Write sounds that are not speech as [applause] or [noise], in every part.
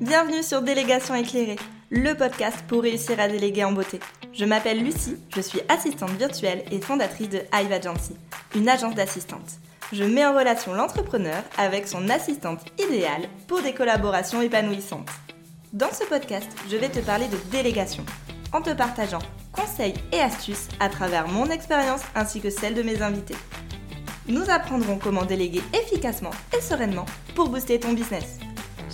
Bienvenue sur Délégation éclairée, le podcast pour réussir à déléguer en beauté. Je m'appelle Lucie, je suis assistante virtuelle et fondatrice de Hive Agency, une agence d'assistante. Je mets en relation l'entrepreneur avec son assistante idéale pour des collaborations épanouissantes. Dans ce podcast, je vais te parler de délégation, en te partageant conseils et astuces à travers mon expérience ainsi que celle de mes invités. Nous apprendrons comment déléguer efficacement et sereinement pour booster ton business.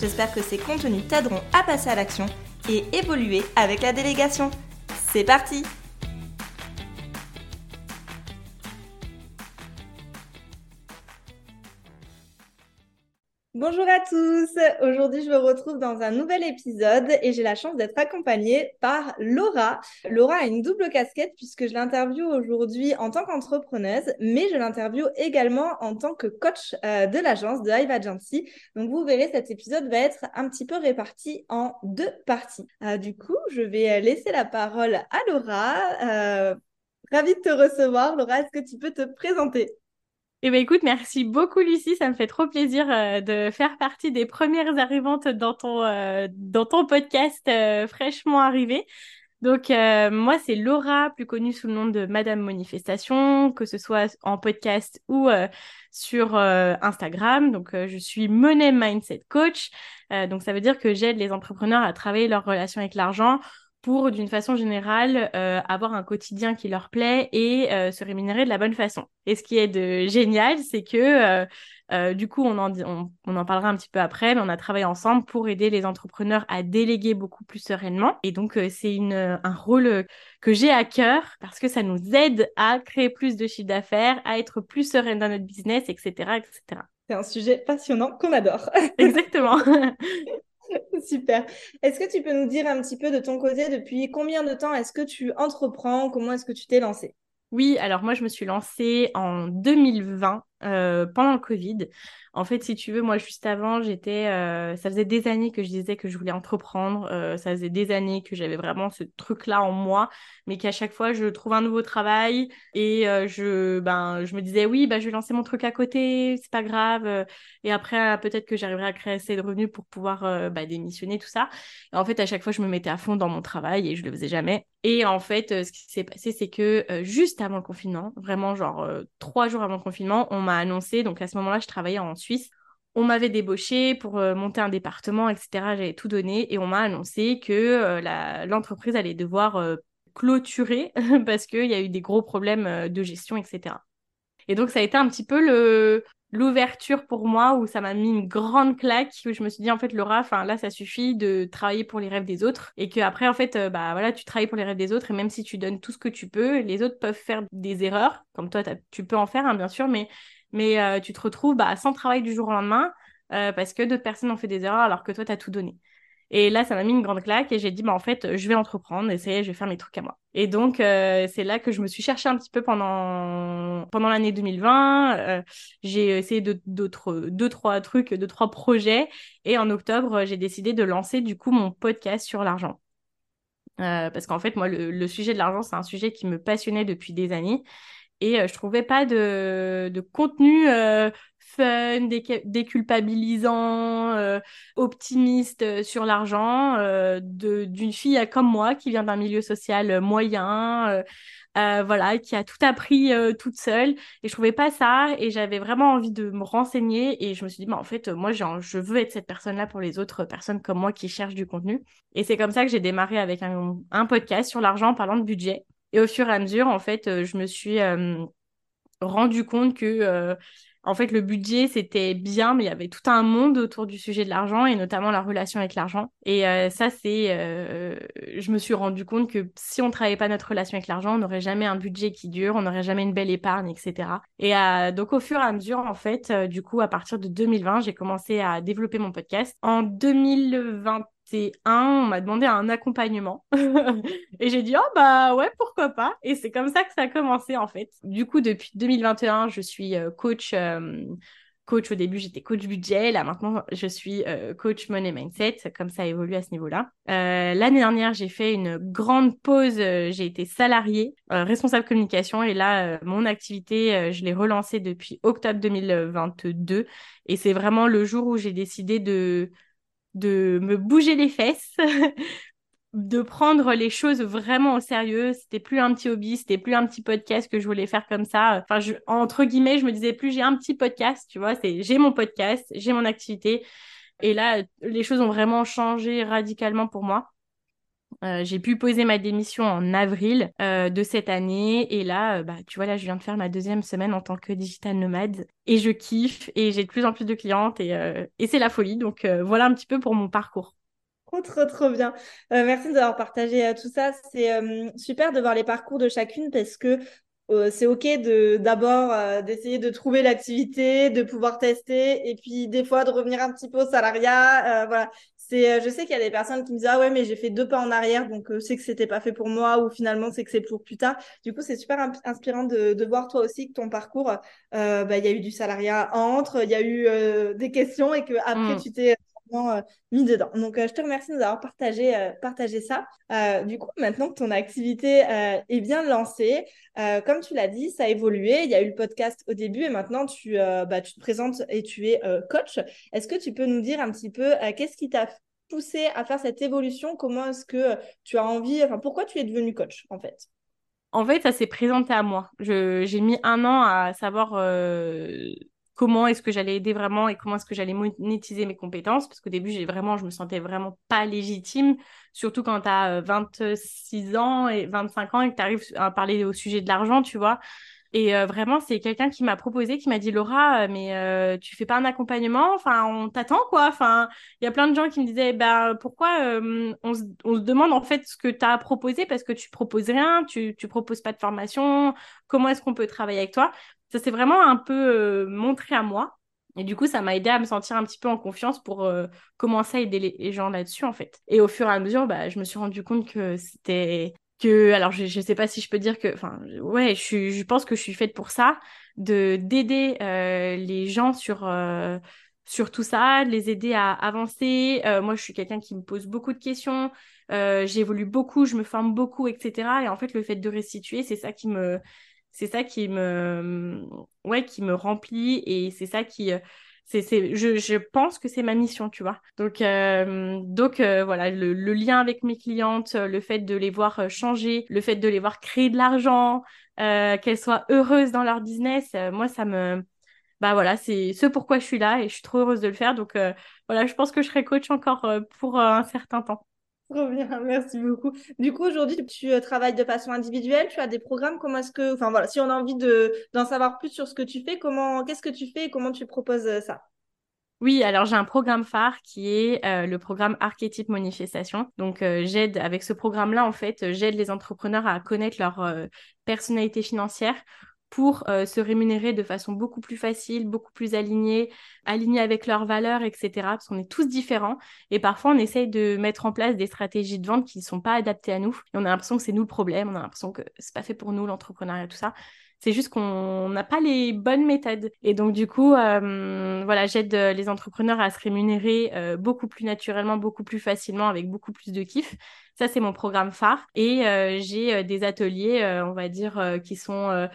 J'espère que ces contenus t'aideront à passer à l'action et évoluer avec la délégation. C'est parti Bonjour à tous, aujourd'hui je me retrouve dans un nouvel épisode et j'ai la chance d'être accompagnée par Laura. Laura a une double casquette puisque je l'interviewe aujourd'hui en tant qu'entrepreneuse, mais je l'interviewe également en tant que coach euh, de l'agence de Hive Agency. Donc vous verrez, cet épisode va être un petit peu réparti en deux parties. Euh, du coup, je vais laisser la parole à Laura. Euh, ravie de te recevoir. Laura, est-ce que tu peux te présenter? Eh bien, écoute, merci beaucoup, Lucie. Ça me fait trop plaisir euh, de faire partie des premières arrivantes dans ton, euh, dans ton podcast euh, fraîchement arrivé. Donc, moi, c'est Laura, plus connue sous le nom de Madame Manifestation, que ce soit en podcast ou sur Instagram. Donc, je suis Money Mindset Coach. donc, ça veut dire que j'aide les entrepreneurs à travailler leur relation avec l'argent pour, d'une façon générale, euh, avoir un quotidien qui leur plaît et euh, se rémunérer de la bonne façon. Et ce qui est de génial, c'est que euh, du coup, on en, on, en parlera un petit peu après, mais on a travaillé ensemble pour aider les entrepreneurs à déléguer beaucoup plus sereinement. Et donc, c'est un rôle que j'ai à cœur parce que ça nous aide à créer plus de chiffre d'affaires, à être plus sereine dans notre business, etc., etc. C'est un sujet passionnant qu'on adore. Exactement. [laughs] [laughs] Super. Est-ce que tu peux nous dire un petit peu de ton côté, depuis combien de temps est-ce que tu entreprends? Comment est-ce que tu t'es lancé Oui, alors moi, je me suis lancée en 2020 euh, pendant le Covid. En fait, si tu veux, moi, juste avant, j'étais. Euh, ça faisait des années que je disais que je voulais entreprendre. Euh, ça faisait des années que j'avais vraiment ce truc-là en moi, mais qu'à chaque fois, je trouve un nouveau travail et je, ben, je me disais, oui, ben, je vais lancer mon truc à côté, c'est pas grave. et après, peut-être que j'arriverai à créer assez de revenus pour pouvoir bah, démissionner, tout ça. Et en fait, à chaque fois, je me mettais à fond dans mon travail et je le faisais jamais. Et en fait, ce qui s'est passé, c'est que juste avant le confinement, vraiment, genre trois jours avant le confinement, on m'a annoncé, donc à ce moment-là, je travaillais en Suisse. On m'avait débauché pour euh, monter un département, etc. J'avais tout donné et on m'a annoncé que euh, l'entreprise allait devoir euh, clôturer [laughs] parce qu'il y a eu des gros problèmes de gestion, etc. Et donc, ça a été un petit peu l'ouverture pour moi où ça m'a mis une grande claque où je me suis dit en fait Laura là ça suffit de travailler pour les rêves des autres et que après en fait bah voilà tu travailles pour les rêves des autres et même si tu donnes tout ce que tu peux les autres peuvent faire des erreurs comme toi tu peux en faire hein, bien sûr mais mais euh, tu te retrouves bah, sans travail du jour au lendemain euh, parce que d'autres personnes ont fait des erreurs alors que toi, tu as tout donné. Et là, ça m'a mis une grande claque et j'ai dit, bah, en fait, je vais entreprendre et je vais faire mes trucs à moi. Et donc, euh, c'est là que je me suis cherchée un petit peu pendant, pendant l'année 2020. j'ai essayé d'autres, deux, trois trucs, deux, trois projets. Et en octobre, j'ai décidé de lancer, du coup, mon podcast sur l'argent. parce qu'en fait, moi, le sujet de l'argent, c'est un sujet qui me passionnait depuis des années et euh, je trouvais pas de, contenu euh, fun, déculpabilisant, euh, optimiste sur l'argent d'une fille comme moi qui vient d'un milieu social moyen. voilà, qui a tout appris toute seule. Et je trouvais pas ça. Et j'avais vraiment envie de me renseigner. Et je me suis dit, bah, en fait, moi, je veux être cette personne-là pour les autres personnes comme moi qui cherchent du contenu. Et c'est comme ça que j'ai démarré avec un, un podcast sur l'argent en parlant de budget. Et au fur et à mesure, en fait, euh, je me suis euh, rendu compte que euh, en fait, le budget, c'était bien, mais il y avait tout un monde autour du sujet de l'argent et notamment la relation avec l'argent. Et ça, c'est... je me suis rendu compte que si on travaillait pas notre relation avec l'argent, on n'aurait jamais un budget qui dure, on n'aurait jamais une belle épargne, etc. Et donc, au fur et à mesure, en fait, du coup, à partir de 2020, j'ai commencé à développer mon podcast. En 2020, un, on m'a demandé un accompagnement. [laughs] et j'ai dit, oh bah ouais, pourquoi pas. Et c'est comme ça que ça a commencé en fait. Du coup, depuis 2021, je suis euh, coach. Euh, coach au début, j'étais coach budget. Là, maintenant, je suis euh, coach money mindset. Comme ça évolue à ce niveau-là. L'année dernière, j'ai fait une grande pause. j'ai été salariée, responsable communication. Et là, mon activité, je l'ai relancée depuis octobre 2022. Et c'est vraiment le jour où j'ai décidé de de me bouger les fesses, [laughs] de prendre les choses vraiment au sérieux. C'était plus un petit hobby, c'était plus un petit podcast que je voulais faire comme ça. Enfin, entre guillemets, je me disais plus j'ai un petit podcast, tu vois, c'est j'ai mon podcast, j'ai mon activité. Et là, les choses ont vraiment changé radicalement pour moi. Euh, j'ai pu poser ma démission en avril euh, de cette année et là, euh, bah, tu vois, là, je viens de faire ma deuxième semaine en tant que digital nomade et je kiffe et j'ai de plus en plus de clientes et, c'est la folie. Donc voilà un petit peu pour mon parcours. Trop, trop, trop bien. merci d'avoir partagé tout ça. C'est super de voir les parcours de chacune parce que c'est OK de d'abord d'essayer de trouver l'activité, de pouvoir tester et puis des fois de revenir un petit peu au salariat. voilà, euh, je sais qu'il y a des personnes qui me disent ah ouais mais j'ai fait deux pas en arrière donc euh, c'est que c'était pas fait pour moi ou finalement c'est que c'est pour plus tard. Du coup c'est super inspirant de, voir toi aussi que ton parcours, euh, bah, il y a eu du salariat entre, il y a eu des questions et que après mm. tu t'es mis dedans. Donc, je te remercie de nous avoir partagé, partagé ça. du coup, maintenant que ton activité est bien lancée, comme tu l'as dit, ça a évolué. Il y a eu le podcast au début et maintenant tu, bah, tu te présentes et tu es coach. Est-ce que tu peux nous dire un petit peu qu'est-ce qui t'a poussé à faire cette évolution? Comment est-ce que tu as envie, enfin, pourquoi tu es devenu coach en fait? En fait, ça s'est présenté à moi. J'ai mis un an à savoir euh, comment est-ce que j'allais aider vraiment et comment est-ce que j'allais monétiser mes compétences. Parce qu'au début, vraiment, je me sentais vraiment pas légitime, surtout quand tu as 26 ans et 25 ans et que tu arrives à parler au sujet de l'argent, tu vois. Et euh, vraiment, c'est quelqu'un qui m'a proposé, qui m'a dit Laura, euh, mais euh, tu fais pas un accompagnement? Enfin, on t'attend quoi Enfin, il y a plein de gens qui me disaient ben pourquoi on se, on, se, demande en fait ce que tu as proposé parce que tu proposes rien, tu tu proposes pas de formation. Comment est-ce qu'on peut travailler avec toi? Ça s'est vraiment un peu montré à moi. Et du coup, ça m'a aidé à me sentir un petit peu en confiance pour commencer à aider les, gens là-dessus, en fait. Et au fur et à mesure, bah, je me suis rendu compte que c'était que alors je, je sais pas si je peux dire que enfin ouais je je pense que je suis faite pour ça de d'aider euh, les gens sur euh, sur tout ça de les aider à avancer euh, moi je suis quelqu'un qui me pose beaucoup de questions j'évolue beaucoup je me forme beaucoup etc et en fait le fait de restituer c'est ça qui me c'est ça qui me ouais qui me remplit et c'est ça qui c'est, je, je, pense que c'est ma mission, tu vois. Donc, euh, donc euh, voilà, le, lien avec mes clientes, le fait de les voir euh, changer, le fait de les voir créer de l'argent, qu'elles soient heureuses dans leur business, moi, ça me... Bah voilà, c'est ce pourquoi je suis là et je suis trop heureuse de le faire. Donc voilà, je pense que je serai coach encore pour un certain temps. Trop bien, [laughs] merci beaucoup. Du coup, aujourd'hui, tu euh, travailles de façon individuelle, tu as des programmes, comment est-ce que, enfin voilà, si on a envie de, d'en savoir plus sur ce que tu fais, comment, qu'est-ce que tu fais et comment tu proposes euh, ça? Oui, alors j'ai un programme phare qui est euh, le programme Archétype Manifestation. Donc j'aide avec ce programme-là, en fait, j'aide les entrepreneurs à connaître leur personnalité financière pour euh, se rémunérer de façon beaucoup plus facile, beaucoup plus alignée, alignée avec leurs valeurs, etc. Parce qu'on est tous différents et parfois on essaye de mettre en place des stratégies de vente qui ne sont pas adaptées à nous. Et on a l'impression que c'est nous le problème, on a l'impression que c'est pas fait pour nous l'entrepreneuriat, tout ça. C'est juste qu'on n'a pas les bonnes méthodes. Et donc, du coup, euh, voilà, j'aide les entrepreneurs à se rémunérer euh, beaucoup plus naturellement, beaucoup plus facilement, avec beaucoup plus de kiff. Ça, c'est mon programme phare. Et j'ai des ateliers, on va dire, qui sont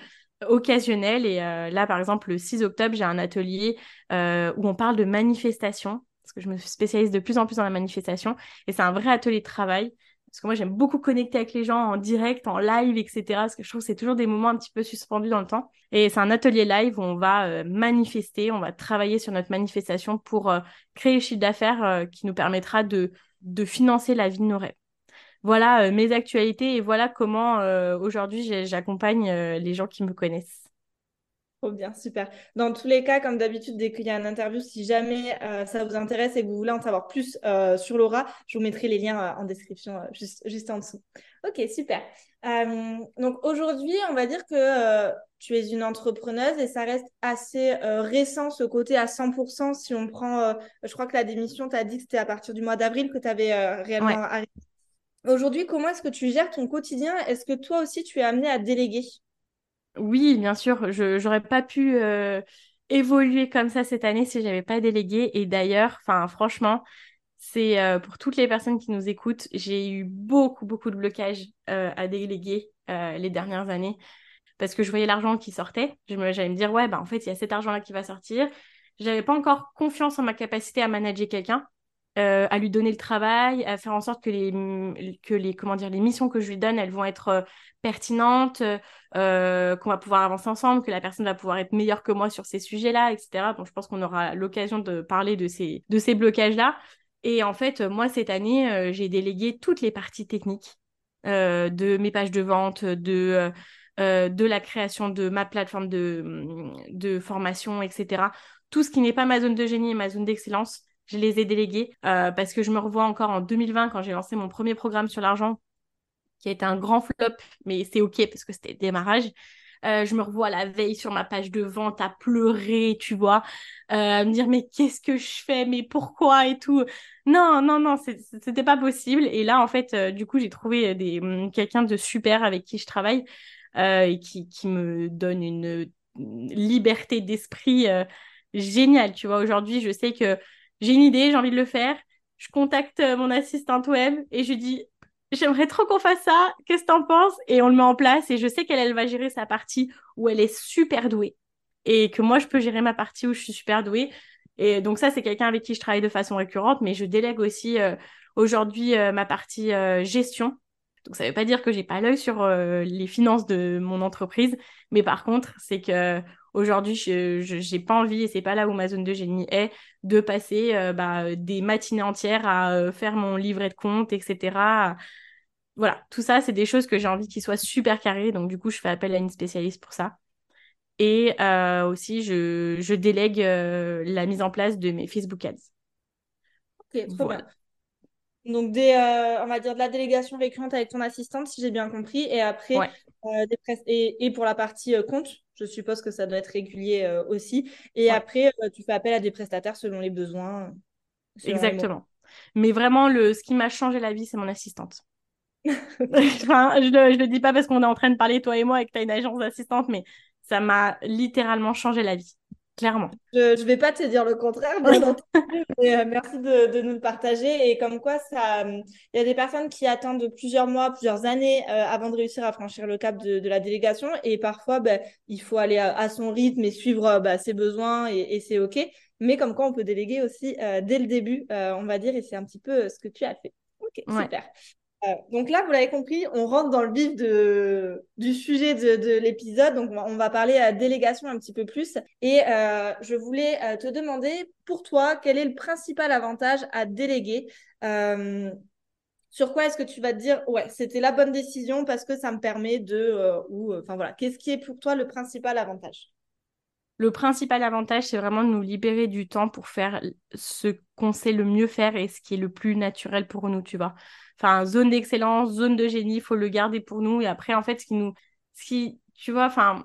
occasionnel. Et euh, là, par exemple, le 6 octobre, j'ai un atelier euh, où on parle de manifestation, parce que je me spécialise de plus en plus dans la manifestation. Et c'est un vrai atelier de travail. Parce que moi, j'aime beaucoup connecter avec les gens en direct, en live, etc. Parce que je trouve que c'est toujours des moments un petit peu suspendus dans le temps. Et c'est un atelier live où on va euh, manifester, on va travailler sur notre manifestation pour créer le chiffre d'affaires qui nous permettra de, de financer la vie de nos rêves voilà euh, mes actualités et voilà comment euh, aujourd'hui j'accompagne euh, les gens qui me connaissent. Trop bien, super. Dans tous les cas, comme d'habitude, dès qu'il y a une interview, si jamais ça vous intéresse et que vous voulez en savoir plus sur Laura, je vous mettrai les liens en description juste, juste en dessous. Ok, super. donc aujourd'hui, on va dire que tu es une entrepreneuse et ça reste assez récent ce côté à 100% si on prend, je crois que la démission, tu as dit que c'était à partir du mois d'avril que tu avais réellement arrêté Aujourd'hui, comment est-ce que tu gères ton quotidien? Est-ce que toi aussi, tu es amené à déléguer? Oui, bien sûr. Je n'aurais pas pu euh, évoluer comme ça cette année si j'avais pas délégué. Et d'ailleurs, franchement, c'est euh, pour toutes les personnes qui nous écoutent, j'ai eu beaucoup, beaucoup de blocages euh, à déléguer les dernières années parce que je voyais l'argent qui sortait. J'allais me dire, ouais, bah, en fait, il y a cet argent-là qui va sortir. J'avais pas encore confiance en ma capacité à manager quelqu'un. À lui donner le travail, à faire en sorte que les, que les, comment dire, les missions que je lui donne, elles vont être pertinentes, qu'on va pouvoir avancer ensemble, que la personne va pouvoir être meilleure que moi sur ces sujets-là, etc. Donc, je pense qu'on aura l'occasion de parler de ces, de ces blocages-là. Et en fait, moi, cette année, j'ai délégué toutes les parties techniques de mes pages de vente, de euh, de la création de ma plateforme de, de formation, etc. Tout ce qui n'est pas ma zone de génie et ma zone d'excellence, je les ai délégués euh, parce que je me revois encore en 2020 quand j'ai lancé mon premier programme sur l'argent, qui a été un grand flop, mais c'est OK parce que c'était démarrage. Euh, je me revois la veille sur ma page de vente à pleurer, tu vois, à me dire mais qu'est-ce que je fais, mais pourquoi et tout? Non, non, non, c'était pas possible. Et là, en fait, du coup, j'ai trouvé des, quelqu'un de super avec qui je travaille euh, et qui, me donne une liberté d'esprit euh, géniale. Tu vois, aujourd'hui, je sais que j'ai une idée, j'ai envie de le faire. Je contacte euh, mon assistante web et je dis j'aimerais trop qu'on fasse ça, qu'est-ce que t'en penses? Et on le met en place et je sais qu'elle elle va gérer sa partie où elle est super douée et que moi je peux gérer ma partie où je suis super douée. Et donc ça c'est quelqu'un avec qui je travaille de façon récurrente, mais je délègue aussi aujourd'hui ma partie gestion donc ça ne veut pas dire que j'ai pas l'œil sur euh, les finances de mon entreprise, mais par contre, c'est que aujourd'hui, je n'ai pas envie, et c'est pas là où ma zone de génie est, de passer euh, bah, des matinées entières à euh, faire mon livret de compte, etc. Voilà, tout ça, c'est des choses que j'ai envie qu'ils soient super carrés, donc du coup, je fais appel à une spécialiste pour ça. Et aussi, je, je délègue la mise en place de mes Facebook Ads. Ok, trop bien. Donc, des, euh, on va dire de la délégation récurrente avec ton assistante, si j'ai bien compris. Et après, euh, des et, et, pour la partie euh, compte, je suppose que ça doit être régulier aussi. Et après, tu fais appel à des prestataires selon les besoins. Exactement. Mais vraiment, le, ce qui m'a changé la vie, c'est mon assistante. [laughs] enfin, je ne le dis pas parce qu'on est en train de parler, toi et moi, et que tu as une agence d'assistante, mais ça m'a littéralement changé la vie clairement. Je ne vais pas te dire le contraire, bien [laughs] entendu, mais euh, merci de, nous le partager. Et comme quoi, ça, il y a des personnes qui attendent plusieurs mois, plusieurs années euh, avant de réussir à franchir le cap de, la délégation. Et parfois, ben, il faut aller à, son rythme et suivre ben, ses besoins et, c'est OK. Mais comme quoi, on peut déléguer aussi euh, dès le début, on va dire, et c'est un petit peu ce que tu as fait. Ok, super. Euh, donc là, vous l'avez compris, on rentre dans le vif du sujet de, l'épisode. Donc on va, parler à délégation un petit peu plus. Et euh, je voulais euh, te demander, pour toi, quel est le principal avantage à déléguer? Sur quoi est-ce que tu vas te dire, ouais, c'était la bonne décision parce que ça me permet de... ou, enfin voilà, qu'est-ce qui est pour toi le principal avantage? Le principal avantage, c'est vraiment de nous libérer du temps pour faire ce qu'on sait le mieux faire et ce qui est le plus naturel pour nous, tu vois enfin, zone d'excellence, zone de génie, il faut le garder pour nous. Et après, en fait, ce qui nous, ce tu vois, enfin,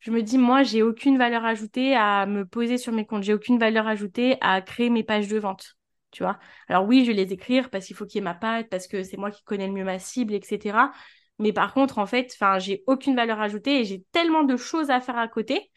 je me dis, moi, j'ai aucune valeur ajoutée à me poser sur mes comptes. J'ai aucune valeur ajoutée à créer mes pages de vente. Tu vois. Alors oui, je vais les écrire parce qu'il faut qu'il y ait ma patte, parce que c'est moi qui connais le mieux ma cible, etc. Mais par contre, en fait, j'ai aucune valeur ajoutée et j'ai tellement de choses à faire à côté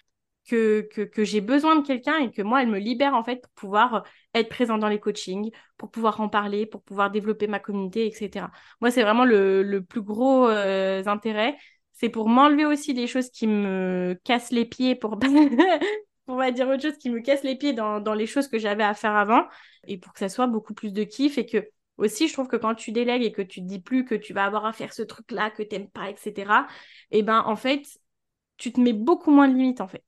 que, que, j'ai besoin de quelqu'un et que moi, elle me libère en fait pour pouvoir être présent dans les coachings, pour pouvoir en parler, pour pouvoir développer ma communauté, etc. Moi, c'est vraiment le, le, plus gros euh, intérêt. C'est pour m'enlever aussi des choses qui me cassent les pieds, pour, [laughs] on va dire autre chose, qui me casse les pieds dans, dans les choses que j'avais à faire avant et pour que ça soit beaucoup plus de kiff et que aussi, je trouve que quand tu délègues et que tu te dis plus que tu vas avoir à faire ce truc-là que t'aimes pas, etc., et ben, en fait, tu te mets beaucoup moins de limites, en fait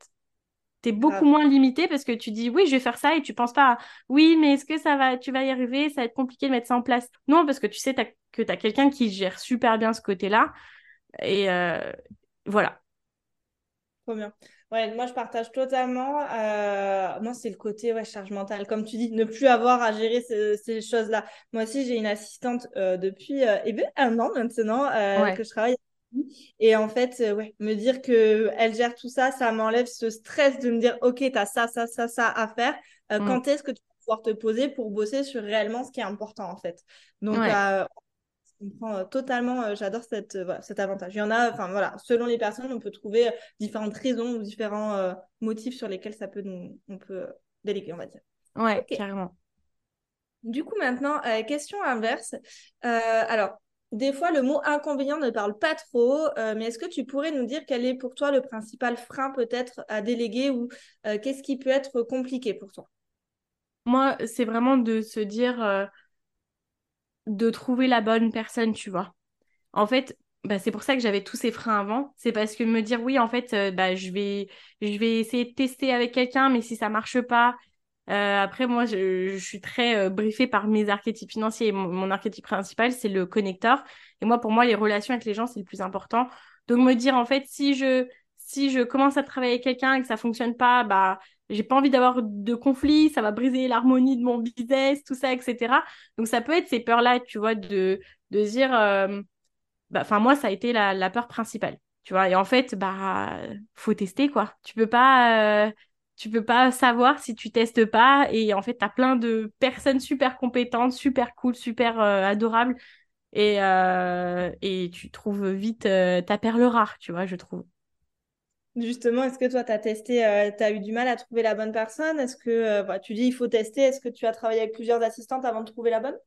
tu es beaucoup moins limité parce que tu dis oui, je vais faire ça et tu penses pas oui, mais est-ce que ça va, tu vas y arriver, ça va être compliqué de mettre ça en place? Non, parce que tu sais que tu as quelqu'un qui gère super bien ce côté-là. Et euh, voilà. Trop bien. Ouais, moi je partage totalement. Euh, moi, c'est le côté ouais, charge mentale. Comme tu dis, ne plus avoir à gérer ces choses-là. Moi aussi, j'ai une assistante euh, depuis eh ben, un an maintenant que je travaille et en fait, euh, ouais, me dire que elle gère tout ça, ça m'enlève ce stress de me dire, OK, tu as ça, ça, ça, ça à faire. Euh, mm. Quand est-ce que tu vas pouvoir te poser pour bosser sur réellement ce qui est important, en fait? Donc, euh, je comprends totalement, j'adore cette, cet avantage. Il y en a, enfin voilà, selon les personnes, on peut trouver différentes raisons ou différents motifs sur lesquels ça peut nous, on peut déléguer, on va dire. Ouais, carrément. Du coup, maintenant, question inverse. alors, des fois, le mot inconvénient ne parle pas trop, euh, mais est-ce que tu pourrais nous dire quel est pour toi le principal frein peut-être à déléguer ou euh, qu'est-ce qui peut être compliqué pour toi? Moi, c'est vraiment de se dire, euh, de trouver la bonne personne, tu vois. En fait, bah, c'est pour ça que j'avais tous ces freins avant. C'est parce que me dire, oui, en fait, bah, je vais, je vais essayer de tester avec quelqu'un, mais si ça marche pas, euh, après, moi, je, suis très euh, briefée par mes archétypes financiers. Mon, archétype principal, c'est le connecteur. Et moi, pour moi, les relations avec les gens, c'est le plus important. Donc, me dire, en fait, si je, si je commence à travailler avec quelqu'un et que ça fonctionne pas, bah, j'ai pas envie d'avoir de conflit, ça va briser l'harmonie de mon business, tout ça, etc. Donc, ça peut être ces peurs-là, tu vois, de, de dire, euh, bah, enfin, moi, ça a été la, peur principale. Tu vois, et en fait, bah, faut tester, quoi. Tu peux pas, tu peux pas savoir si tu testes pas. Et en fait, tu as plein de personnes super compétentes, super cool, super euh, adorables. Et, euh, et tu trouves vite euh, ta perle rare, tu vois, je trouve. Justement, est-ce que toi, tu as testé, tu as eu du mal à trouver la bonne personne? Est-ce que bah, tu dis il faut tester Est-ce que tu as travaillé avec plusieurs assistantes avant de trouver la bonne?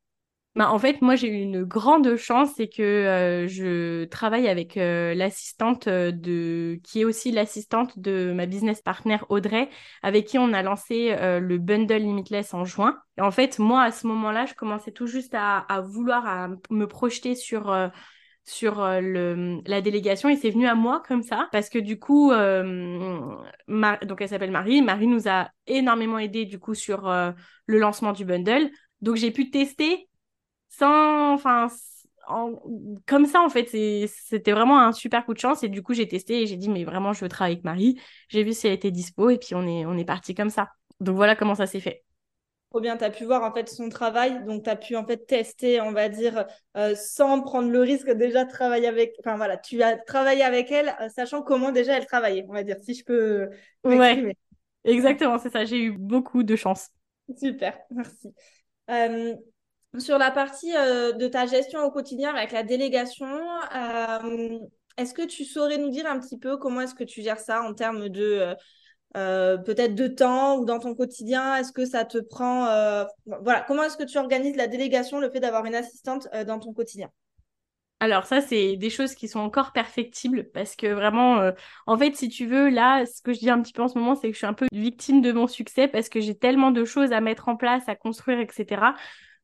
Bah, en fait, moi, j'ai eu une grande chance, c'est que euh, je travaille avec euh, l'assistante euh, de... qui est aussi l'assistante de ma business partner Audrey, avec qui on a lancé le bundle Limitless en juin. Et en fait, moi, à ce moment-là, je commençais tout juste à, vouloir à me projeter sur... sur le, la délégation. Et c'est venu à moi comme ça parce que du coup donc elle s'appelle Marie. Marie nous a énormément aidé du coup sur le lancement du bundle. Donc j'ai pu tester sans, enfin, en- comme ça en fait, c'était vraiment un super coup de chance et du coup j'ai testé et j'ai dit mais vraiment je veux travailler avec Marie. J'ai vu si elle était dispo et puis on est on est parti comme ça. Donc voilà comment ça s'est fait. Trop bien, tu as pu voir en fait son travail, donc tu as pu en fait tester, on va dire, euh, sans prendre le risque déjà de travailler avec, enfin voilà, tu as travaillé avec elle, euh, sachant comment déjà elle travaillait, on va dire, si je peux Ouais, exactement, c'est ça. J'ai eu beaucoup de chance. Super, merci. Euh, sur la partie euh, de ta gestion au quotidien avec la délégation, euh, est-ce que tu saurais nous dire un petit peu comment est-ce que tu gères ça en termes de euh, peut-être de temps ou dans ton quotidien? Est-ce que ça te prend voilà, comment est-ce que tu organises la délégation, le fait d'avoir une assistante dans ton quotidien? Alors ça, c'est des choses qui sont encore perfectibles parce que vraiment, en fait, si tu veux, là, ce que je dis un petit peu en ce moment, c'est que je suis un peu victime de mon succès parce que j'ai tellement de choses à mettre en place, à construire, etc.,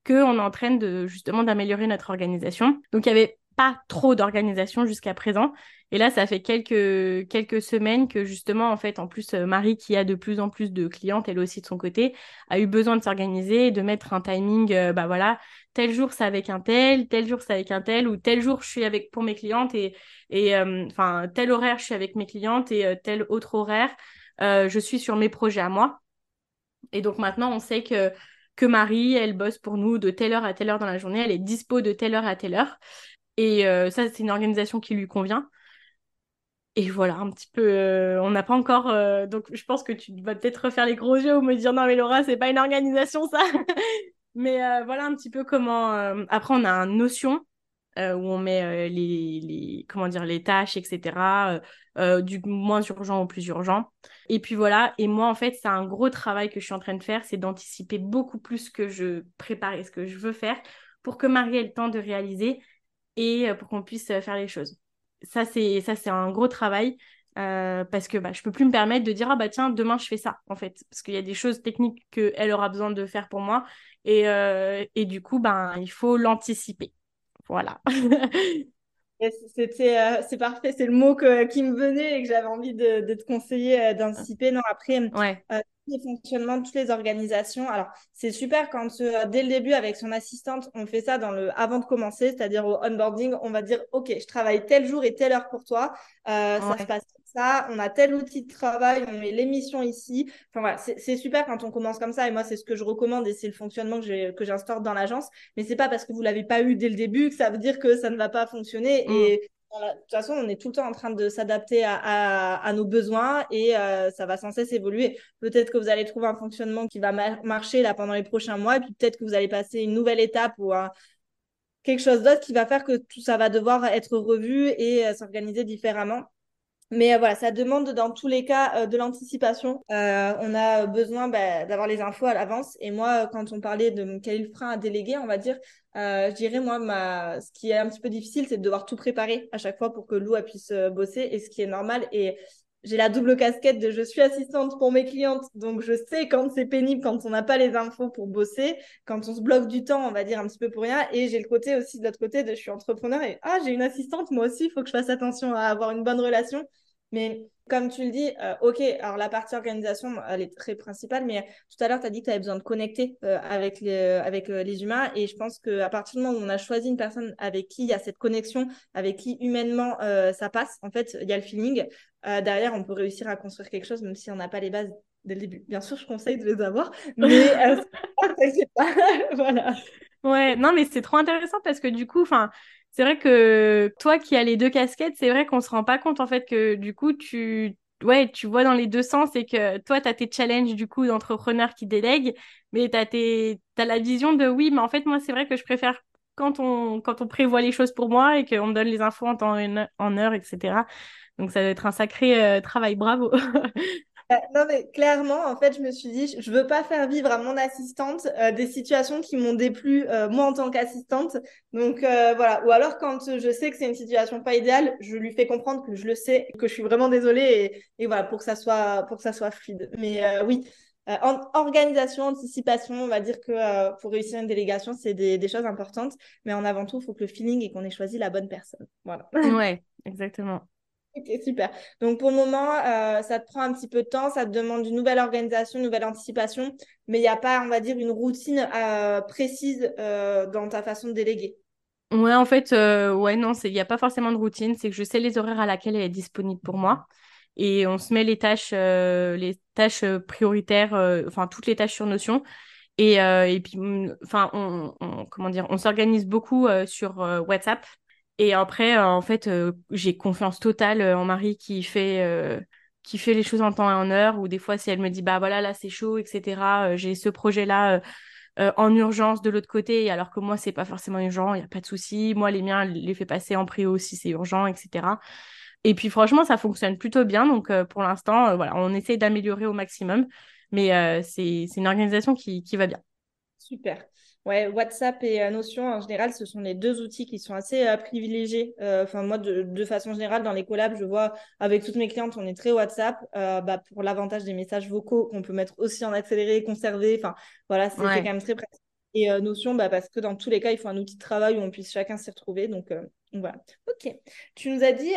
qu'on est en train de justement d'améliorer notre organisation. Donc il y avait pas trop d'organisation jusqu'à présent. Et là, ça fait quelques, quelques semaines que justement, en fait, en plus, euh, Marie, qui a de plus en plus de clientes, elle aussi de son côté, a eu besoin de s'organiser et de mettre un timing, euh, bah voilà, tel jour c'est avec un tel, tel jour c'est avec un tel, ou tel jour je suis avec pour mes clientes et, et euh, enfin tel horaire je suis avec mes clientes et euh, tel autre horaire je suis sur mes projets à moi. Et donc maintenant on sait que que Marie elle bosse pour nous de telle heure à telle heure dans la journée, elle est dispo de telle heure à telle heure. Et euh, ça c'est une organisation qui lui convient. Et voilà, un petit peu, euh, on n'a pas encore. euh, donc, je pense que tu vas peut-être refaire les gros yeux ou me dire non, mais Laura, c'est pas une organisation, ça. [laughs] Mais voilà un petit peu comment. Après, on a un Notion euh, où on met euh, les, comment dire, les tâches, etc. euh, du moins urgent au plus urgent. Et puis voilà. Et moi, en fait, c'est un gros travail que je suis en train de faire, c'est d'anticiper beaucoup plus ce que je prépare et ce que je veux faire pour que Marie ait le temps de réaliser et pour qu'on puisse faire les choses. Ça, c'est un gros travail. parce que bah, je peux plus me permettre de dire ah bah tiens demain je fais ça en fait parce qu'il y a des choses techniques qu'elle aura besoin de faire pour moi et, et du coup ben il faut l'anticiper voilà. [laughs] C'était, euh, c'est parfait, c'est le mot que- qui me venait et que j'avais envie de, de te conseiller euh, d'anticiper. Non, après, ouais. euh, les fonctionnements de toutes les organisations. Alors, c'est super quand euh, dès le début, avec son assistante, on fait ça dans le avant de commencer, c'est-à-dire au onboarding, on va dire, OK, je travaille tel jour et telle heure pour toi. Euh, ça se passe comme ça. On a tel outil de travail, on met l'émission ici. Enfin voilà, c'est super quand on commence comme ça. Et moi, c'est ce que je recommande et c'est le fonctionnement que j'ai- que j'instaure dans l'agence. Mais c'est pas parce que vous l'avez pas eu dès le début que ça veut dire que ça ne va pas fonctionner. Mm. Et de toute façon, on est tout le temps en train de s'adapter à, nos besoins et euh, ça va sans cesse évoluer. Peut-être que vous allez trouver un fonctionnement qui va mar- marcher là pendant les prochains mois et puis peut-être que vous allez passer une nouvelle étape ou quelque chose d'autre qui va faire que tout ça va devoir être revu et euh, s'organiser différemment. Mais euh, voilà, ça demande dans tous les cas de l'anticipation. On a besoin bah, d'avoir les infos à l'avance. Et moi, quand on parlait de quel est le frein à déléguer, on va dire, euh, je dirais, moi, ce qui est un petit peu difficile, c'est de devoir tout préparer à chaque fois pour que Lou puisse euh, bosser et ce qui est normal. Et j'ai la double casquette de je suis assistante pour mes clientes, donc je sais quand c'est pénible, quand on n'a pas les infos pour bosser, quand on se bloque du temps, on va dire un petit peu pour rien. Et j'ai le côté aussi de l'autre côté de je suis entrepreneur et ah, j'ai une assistante, moi aussi, il faut que je fasse attention à avoir une bonne relation. Mais comme tu le dis, euh, ok, alors la partie organisation, elle est très principale, mais tout à l'heure, tu as dit que tu avais besoin de connecter euh, avec, les, euh, avec les humains. Et je pense qu'à partir du moment où on a choisi une personne avec qui il y a cette connexion, avec qui humainement ça passe, en fait, il y a le feeling. derrière, on peut réussir à construire quelque chose, même si on n'a pas les bases dès le début. Bien sûr, je conseille de les avoir, [laughs] mais pas. [laughs] voilà. Ouais, non, mais c'est trop intéressant parce que du coup, enfin c'est vrai que toi qui as les deux casquettes, c'est vrai qu'on se rend pas compte en fait que du coup tu ouais, tu vois dans les deux sens et que toi tu as tes challenges du coup d'entrepreneurs qui délèguent, mais tu as la vision de oui, mais en fait moi c'est vrai que je préfère quand on quand on prévoit les choses pour moi et qu'on me donne les infos en temps en heure, etc. Donc ça doit être un sacré euh, travail, bravo. [laughs] Euh, non, mais clairement, en fait, je me suis dit, je veux pas faire vivre à mon assistante euh, des situations qui m'ont déplu, euh, moi, en tant qu'assistante. Donc, voilà. Ou alors, quand je sais que c'est une situation pas idéale, je lui fais comprendre que je le sais, que je suis vraiment désolée et, et voilà, pour que ça soit, pour que ça soit fluide. Mais oui. En organisation, anticipation, on va dire que pour réussir une délégation, c'est des, des, choses importantes. Mais en avant tout, il faut que le feeling et qu'on ait choisi la bonne personne. Voilà. Ouais, exactement. Ok, super. Donc pour le moment, euh, ça te prend un petit peu de temps, ça te demande une nouvelle organisation, une nouvelle anticipation, mais il n'y a pas, on va dire, une routine euh, précise euh, dans ta façon de déléguer. Ouais, en fait, ouais, non, il n'y a pas forcément de routine, c'est que je sais les horaires à laquelle elle est disponible pour moi. Et on se met les tâches, les tâches prioritaires, enfin toutes les tâches sur Notion. Et, et puis, mm, enfin, comment dire, on s'organise beaucoup sur WhatsApp. Et après, euh, en fait, euh, j'ai confiance totale euh, en Marie qui fait, qui fait les choses en temps et en heure, ou des fois, si elle me dit, bah voilà, là, c'est chaud, etc., j'ai ce projet-là en urgence de l'autre côté, alors que moi, c'est pas forcément urgent, il n'y a pas de souci. Moi, les miens, les fais passer en prio si c'est urgent, etc. Et puis, franchement, ça fonctionne plutôt bien. Donc, pour l'instant, voilà, on essaie d'améliorer au maximum, mais c'est une organisation qui, qui va bien. Super. Ouais, WhatsApp et euh, Notion, en général, ce sont les deux outils qui sont assez euh, privilégiés. Euh, enfin, moi, de, façon générale, dans les collabs, je vois avec toutes mes clientes, on est très WhatsApp bah, pour l'avantage des messages vocaux qu'on peut mettre aussi en accéléré, conservé. Enfin, voilà, c'est quand même très pratique. Et Notion, bah, parce que dans tous les cas, il faut un outil de travail où on puisse chacun s'y retrouver. Donc, voilà. Ok. Tu nous as dit,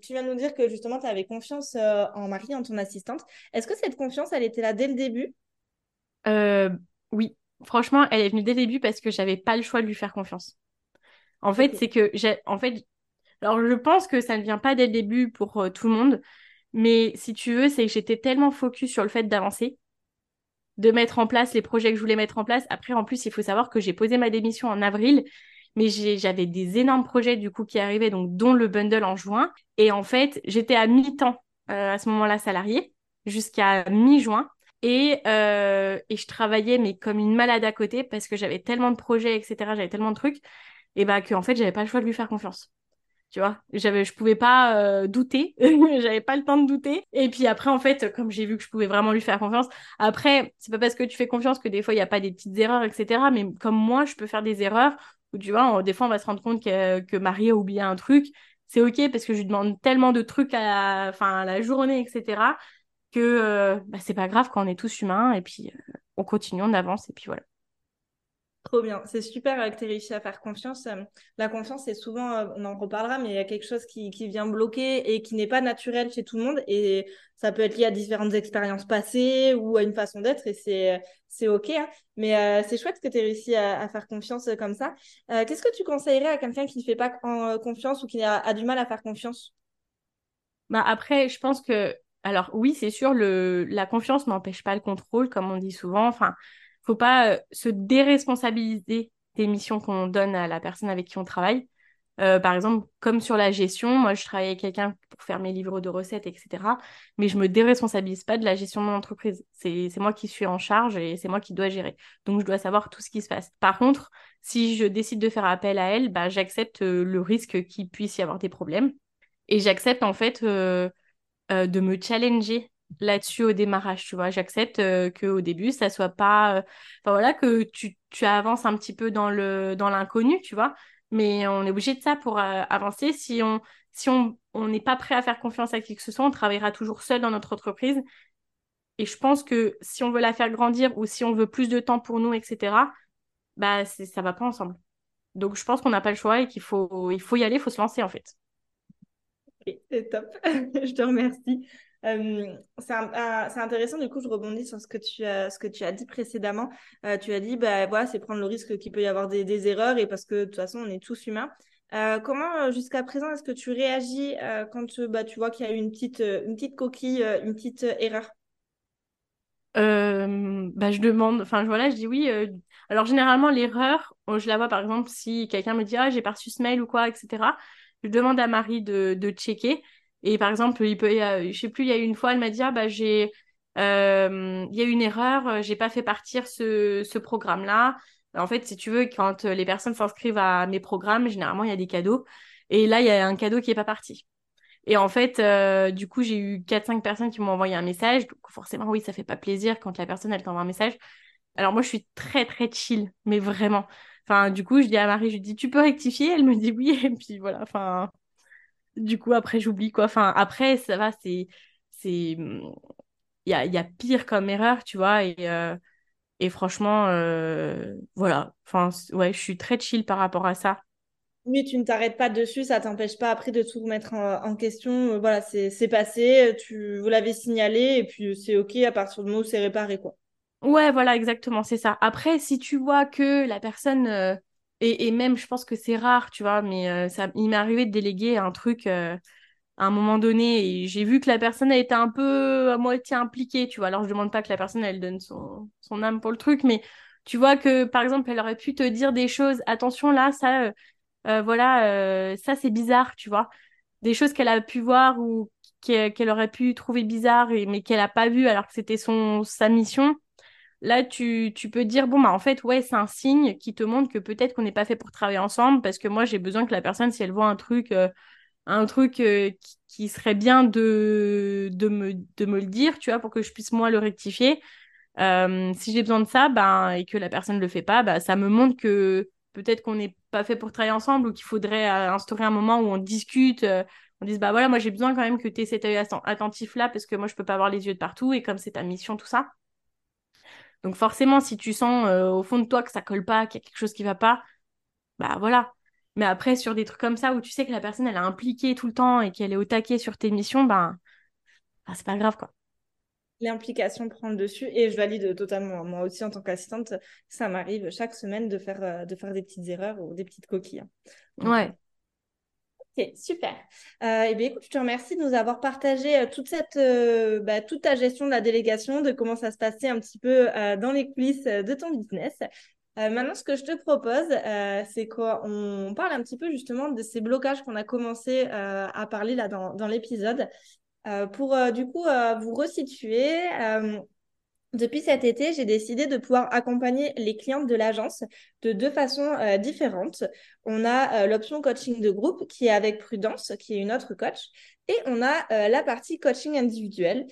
tu viens de nous dire que justement, tu avais confiance en Marie, en ton assistante. Est-ce que cette confiance, elle était là dès le début? Oui, franchement, elle est venue dès le début parce que j'avais pas le choix de lui faire confiance. En fait, c'est que j'ai, en fait, alors je pense que ça ne vient pas dès le début pour euh, tout le monde, mais si tu veux, c'est que j'étais tellement focus sur le fait d'avancer, de mettre en place les projets que je voulais mettre en place. Après, en plus, il faut savoir que j'ai posé ma démission en avril, mais j'avais des énormes projets du coup qui arrivaient, donc dont le bundle en juin. Et en fait, j'étais à mi-temps euh, à ce moment-là salarié jusqu'à mi-juin. Et, euh, et je travaillais mais comme une malade à côté parce que j'avais tellement de projets, etc. J'avais tellement de trucs et bah que en fait j'avais pas le choix de lui faire confiance. Tu vois, j'avais, je pouvais pas euh, douter, [laughs] j'avais pas le temps de douter. Et puis après, en fait, comme j'ai vu que je pouvais vraiment lui faire confiance, après, c'est pas parce que tu fais confiance que des fois il y a pas des petites erreurs, etc. Mais comme moi, je peux faire des erreurs où tu vois, des fois on va se rendre compte que, que Marie a oublié un truc. C'est ok parce que je lui demande tellement de trucs à, enfin, à la journée, etc que euh, bah, c'est pas grave quand on est tous humains et puis euh, on continue, on avance et puis voilà. Trop bien, c'est super que tu aies réussi à faire confiance. Euh, la confiance, c'est souvent, on en reparlera, mais il y a quelque chose qui, qui vient bloquer et qui n'est pas naturel chez tout le monde. Et ça peut être lié à différentes expériences passées ou à une façon d'être et c'est, c'est OK. Hein. Mais c'est chouette que tu aies réussi à, faire confiance comme ça. qu'est-ce que tu conseillerais à quelqu'un qui ne fait pas confiance ou qui a, a, du mal à faire confiance? Bah Après, je pense que alors oui, c'est sûr, la confiance n'empêche pas le contrôle, comme on dit souvent. Enfin, faut pas euh, se déresponsabiliser des missions qu'on donne à la personne avec qui on travaille. Euh, par exemple, comme sur la gestion, moi je travaille avec quelqu'un pour faire mes livres de recettes, etc. Mais je me déresponsabilise pas de la gestion de mon entreprise. C'est moi qui suis en charge et c'est moi qui dois gérer. Donc je dois savoir tout ce qui se passe. Par contre, si je décide de faire appel à elle, bah, j'accepte euh, le risque qu'il puisse y avoir des problèmes. Et j'accepte en fait de me challenger là-dessus au démarrage, tu vois. J'accepte euh, qu'au début, ça soit pas... Euh, enfin voilà, que tu, tu avances un petit peu dans le dans l'inconnu, tu vois. Mais on est obligé de ça pour avancer. Si on si on n'est pas prêt à faire confiance à qui que ce soit, on travaillera toujours seul dans notre entreprise. Et je pense que si on veut la faire grandir ou si on veut plus de temps pour nous, etc., bah ça va pas ensemble. Donc je pense qu'on n'a pas le choix et qu'il faut, il faut y aller, il faut se lancer en fait. C'est top. [laughs] je te remercie. Euh, c'est intéressant, du coup, je rebondis sur ce que tu as, ce que tu as dit précédemment. Euh, tu as dit, bah, voilà, c'est prendre le risque qu'il peut y avoir des, des, erreurs et parce que de toute façon, on est tous humains. Euh, comment, jusqu'à présent, est-ce que tu réagis quand bah, tu vois qu'il y a eu une petite, une petite coquille, une petite erreur? Bah, je demande, enfin voilà, je dis oui. Alors généralement l'erreur, je la vois par exemple si quelqu'un me dit ah j'ai pas ce mail ou quoi, etc. Je demande à Marie de, checker et par exemple, il peut, je sais plus, il y a une fois, elle m'a dit, ah bah j'ai, euh, il y a une erreur, euh, j'ai pas fait partir ce, ce programme-là. En fait, si tu veux, quand les personnes s'inscrivent à mes programmes, généralement, il y a des cadeaux. Et là, il y a un cadeau qui est pas parti. Et en fait, euh, du coup, j'ai eu 4-5 personnes qui m'ont envoyé un message. Donc, forcément, oui, ça fait pas plaisir quand la personne, elle t'envoie un message. Alors, moi, je suis très, très chill, mais vraiment. Enfin, du coup, je dis à Marie, je dis, tu peux rectifier? Elle me dit oui. Et puis, voilà. Enfin, du coup, après, j'oublie quoi. Enfin, après, ça va, c'est. Il y a, y a pire comme erreur, tu vois. Et, euh, franchement, euh, voilà. Enfin, ouais, je suis très chill par rapport à ça. Oui, tu ne t'arrêtes pas dessus, ça t'empêche pas après de tout remettre en, question. Euh, voilà, c'est passé, tu, vous l'avez signalé et puis c'est OK à partir du moment où c'est réparé, quoi. Ouais, voilà, exactement, c'est ça. Après, si tu vois que la personne et, et, même, je pense que c'est rare, tu vois, mais euh, ça, il m'est arrivé de déléguer un truc euh, à un moment donné et j'ai vu que la personne a été un peu à moitié impliquée, tu vois. Alors, je demande pas que la personne, elle donne son, son âme pour le truc, mais tu vois que, par exemple, elle aurait pu te dire des choses, attention là, ça, euh, voilà, ça c'est bizarre, tu vois. Des choses qu'elle a pu voir ou qu'elle aurait pu trouver bizarre, mais qu'elle a pas vu alors que c'était son sa mission Là, tu, peux dire, bon, bah, en fait, ouais, c'est un signe qui te montre que peut-être qu'on n'est pas fait pour travailler ensemble parce que moi, j'ai besoin que la personne, si elle voit un truc, euh, truc euh, qui, serait bien de, de, me, de me le dire, tu vois, pour que je puisse moi le rectifier. Euh, si j'ai besoin de ça, ben, et que la personne ne le fait pas, bah, ça me montre que peut-être qu'on n'est pas fait pour travailler ensemble ou qu'il faudrait instaurer un moment où on discute, on dise, bah voilà, moi j'ai besoin quand même que tu aies cet œil attentif là parce que moi je peux pas avoir les yeux de partout et comme c'est ta mission, tout ça. Donc forcément, si tu sens euh, au fond de toi que ça colle pas, qu'il y a quelque chose qui va pas, bah voilà. Mais après, sur des trucs comme ça où tu sais que la personne elle est impliquée tout le temps et qu'elle est au taquet sur tes missions, ben bah, c'est pas grave quoi. L'implication prend le dessus et je valide totalement. Moi aussi, en tant qu'assistante, ça m'arrive chaque semaine de faire, euh, de faire des petites erreurs ou des petites coquilles. Hein. ouais. Ok, super. Euh, et eh bien, écoute, je te remercie de nous avoir partagé euh, toute cette, euh, bah, toute ta gestion de la délégation, de comment ça se passait un petit peu dans les coulisses de ton business. maintenant, ce que je te propose, c'est qu'on parle un petit peu justement de ces blocages qu'on a commencé à parler là dans, dans l'épisode. pour du coup vous resituer, depuis cet été, j'ai décidé de pouvoir accompagner les clientes de l'agence de deux façons euh, différentes. On a euh, l'option coaching de groupe qui est avec Prudence, qui est une autre coach, et on a euh, la partie coaching individuel.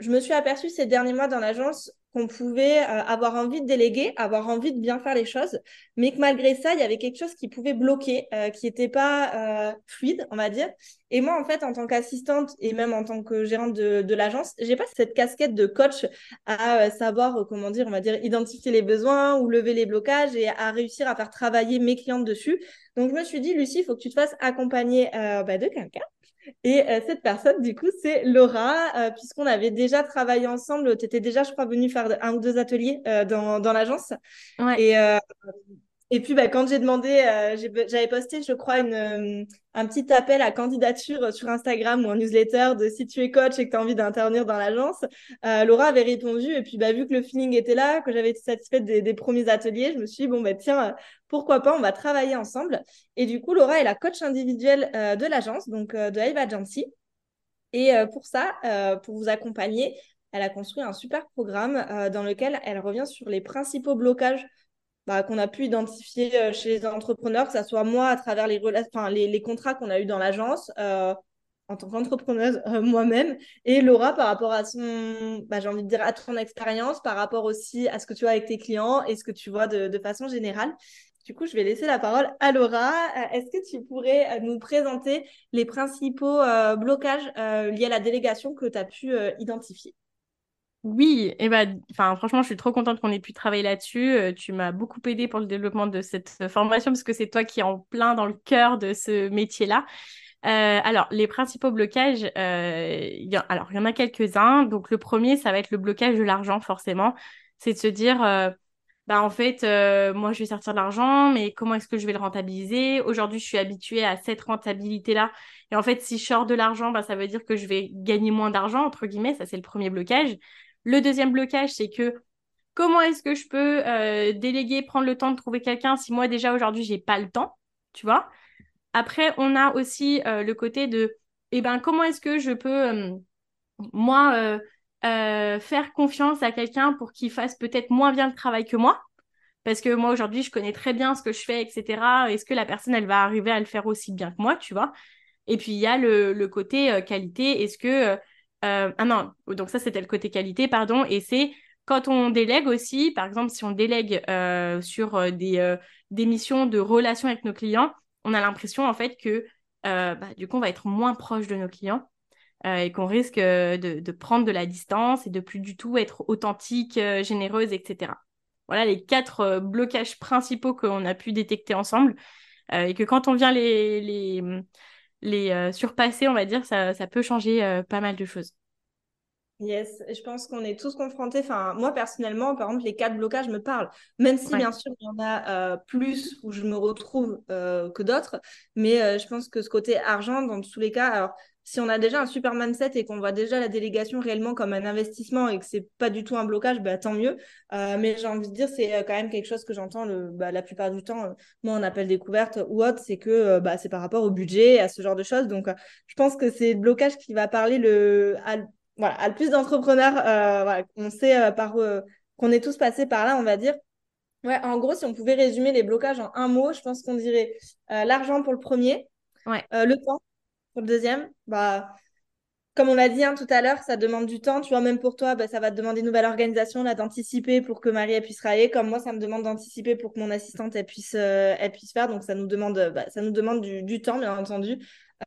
Je me suis aperçue ces derniers mois dans l'agence qu'on pouvait euh, avoir envie de déléguer, avoir envie de bien faire les choses, mais que malgré ça, il y avait quelque chose qui pouvait bloquer, euh, qui n'était pas euh, fluide, on va dire. Et moi, en fait, en tant qu'assistante et même en tant que gérante de, de l'agence, j'ai pas cette casquette de coach à savoir, comment dire, on va dire, identifier les besoins ou lever les blocages et à réussir à faire travailler mes clientes dessus. Donc, je me suis dit, Lucie, il faut que tu te fasses accompagner bah, de quelqu'un et euh, cette personne, du coup, c'est Laura, euh, puisqu'on avait déjà travaillé ensemble. Tu étais déjà, je crois, venue faire un ou deux ateliers euh, dans, dans l'agence. Ouais. Et, et puis, bah, quand j'ai demandé, euh, j'avais posté, je crois, euh, un petit appel à candidature sur Instagram ou en newsletter de si tu es coach et que tu as envie d'intervenir dans l'agence. Euh, Laura avait répondu. Et puis, bah, vu que le feeling était là, que j'avais été satisfaite des, des, premiers ateliers, je me suis dit, bon, bah, tiens, pourquoi pas, on va travailler ensemble. Et du coup, Laura est la coach individuelle de l'agence, donc de Hive Agency. Et pour ça, pour vous accompagner, elle a construit un super programme dans lequel elle revient sur les principaux blocages bah, qu'on a pu identifier euh, chez les entrepreneurs, que ce soit moi à travers les, contrats qu'on a eu dans l'agence, euh, en tant qu'entrepreneuse euh, moi-même, et Laura par rapport à son, bah, j'ai envie de dire, à ton expérience, par rapport aussi à ce que tu vois avec tes clients et ce que tu vois de façon générale. Du coup, je vais laisser la parole à Laura. Est-ce que tu pourrais nous présenter les principaux blocages liés à la délégation que tu as pu identifier? Oui, et bah, enfin, franchement, je suis trop contente qu'on ait pu travailler là-dessus. Euh, tu m'as beaucoup aidé pour le développement de cette formation parce que c'est toi qui es en plein dans le cœur de ce métier-là. Euh, alors, les principaux blocages, euh, alors, il y en a quelques-uns. Donc, le premier, ça va être le blocage de l'argent, forcément. C'est de se dire, bah, en fait, moi, je vais sortir de l'argent, mais comment est-ce que je vais le rentabiliser? Aujourd'hui, je suis habituée à cette rentabilité-là. Et en fait, si je sors de l'argent, bah, ça veut dire que je vais gagner moins d'argent, entre guillemets. Ça, c'est le premier blocage. Le deuxième blocage, c'est que comment est-ce que je peux euh, déléguer, prendre le temps de trouver quelqu'un si moi déjà aujourd'hui j'ai pas le temps, tu vois? Après, on a aussi euh, le côté de, eh ben, comment est-ce que je peux, euh, moi, faire confiance à quelqu'un pour qu'il fasse peut-être moins bien le travail que moi? Parce que moi aujourd'hui je connais très bien ce que je fais, etc. Est-ce que la personne elle va arriver à le faire aussi bien que moi, tu vois? Et puis il y a le, le côté qualité. Est-ce que euh, ah non, donc ça c'était le côté qualité, pardon, et c'est quand on délègue aussi, par exemple si on délègue euh, sur euh, des, des missions de relation avec nos clients, on a l'impression en fait que bah, du coup on va être moins proche de nos clients et qu'on risque de, prendre de la distance et de plus du tout être authentique, généreuse, etc. Voilà les quatre blocages principaux qu'on a pu détecter ensemble et que quand on vient les les euh, surpasser, on va dire, ça, ça peut changer euh, pas mal de choses. Yes, je pense qu'on est tous confrontés. Enfin, moi personnellement, par exemple, les quatre blocages me parlent. Même si, bien sûr, il y en a euh, plus où je me retrouve que d'autres. Mais je pense que ce côté argent, dans tous les cas, alors si on a déjà un super mindset et qu'on voit déjà la délégation réellement comme un investissement et que c'est pas du tout un blocage, bah, tant mieux. Euh, mais j'ai envie de dire, c'est euh, quand même quelque chose que j'entends bah, la plupart du temps, euh, moi en appel découverte ou autre, c'est que bah, c'est par rapport au budget, à ce genre de choses. Donc, je pense que c'est le blocage qui va parler le, à, voilà, à le plus d'entrepreneurs. Voilà, on sait par qu'on est tous passés par là, on va dire. Ouais, en gros, si on pouvait résumer les blocages en un mot, je pense qu'on dirait l'argent pour le premier, ouais. le temps deuxième, bah, comme on l'a dit hein, tout à l'heure, ça demande du temps. Tu vois, même pour toi, bah, ça va te demander une nouvelle organisation, là, d'anticiper pour que Marie puisse travailler. Comme moi, ça me demande d'anticiper pour que mon assistante elle puisse, euh, elle puisse faire. Donc, ça nous demande, bah, ça nous demande du, temps, bien entendu.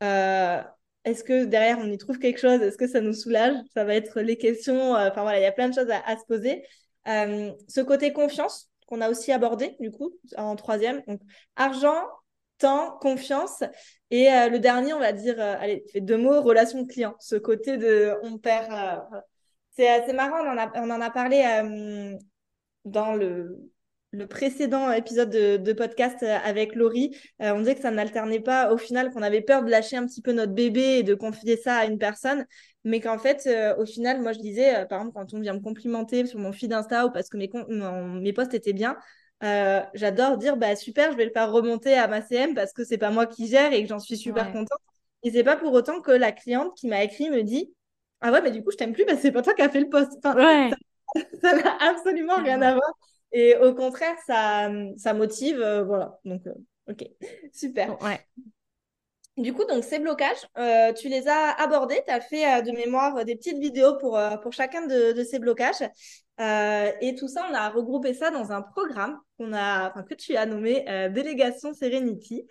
Euh, est-ce que derrière, on y trouve quelque chose? Est-ce que ça nous soulage? Ça va être les questions. Euh, enfin, voilà, il y a plein de choses à, à se poser. ce côté confiance qu'on a aussi abordé, du coup, en troisième. Donc, argent, temps, confiance. Et euh, le dernier, on va dire, euh, allez, fait deux mots, relation client. Ce côté de, on perd. Euh, c'est assez marrant, on en a, parlé dans le, le précédent épisode de, podcast avec Laurie. on disait que ça n'alternait pas au final, qu'on avait peur de lâcher un petit peu notre bébé et de confier ça à une personne. Mais qu'en fait, au final, moi je disais, par exemple, quand on vient me complimenter sur mon feed Insta ou parce que mes, mes posts étaient bien, euh, j'adore dire bah super, je vais le faire remonter à ma CM parce que c'est pas moi qui gère et que j'en suis super contente. Et c'est pas pour autant que la cliente qui m'a écrit me dit ah ouais mais du coup je t'aime plus parce que c'est pas toi qui as fait le poste. ouais. [laughs] Ça n'a absolument rien à voir. Et au contraire ça ça motive euh, voilà donc euh, ok [laughs] super. Ouais. Du coup, donc ces blocages, euh, tu les as abordés, tu as fait euh, de mémoire des petites vidéos pour, pour chacun de, ces blocages. Et tout ça, on a regroupé ça dans un programme qu'on a, que tu as nommé Délégation Serenity.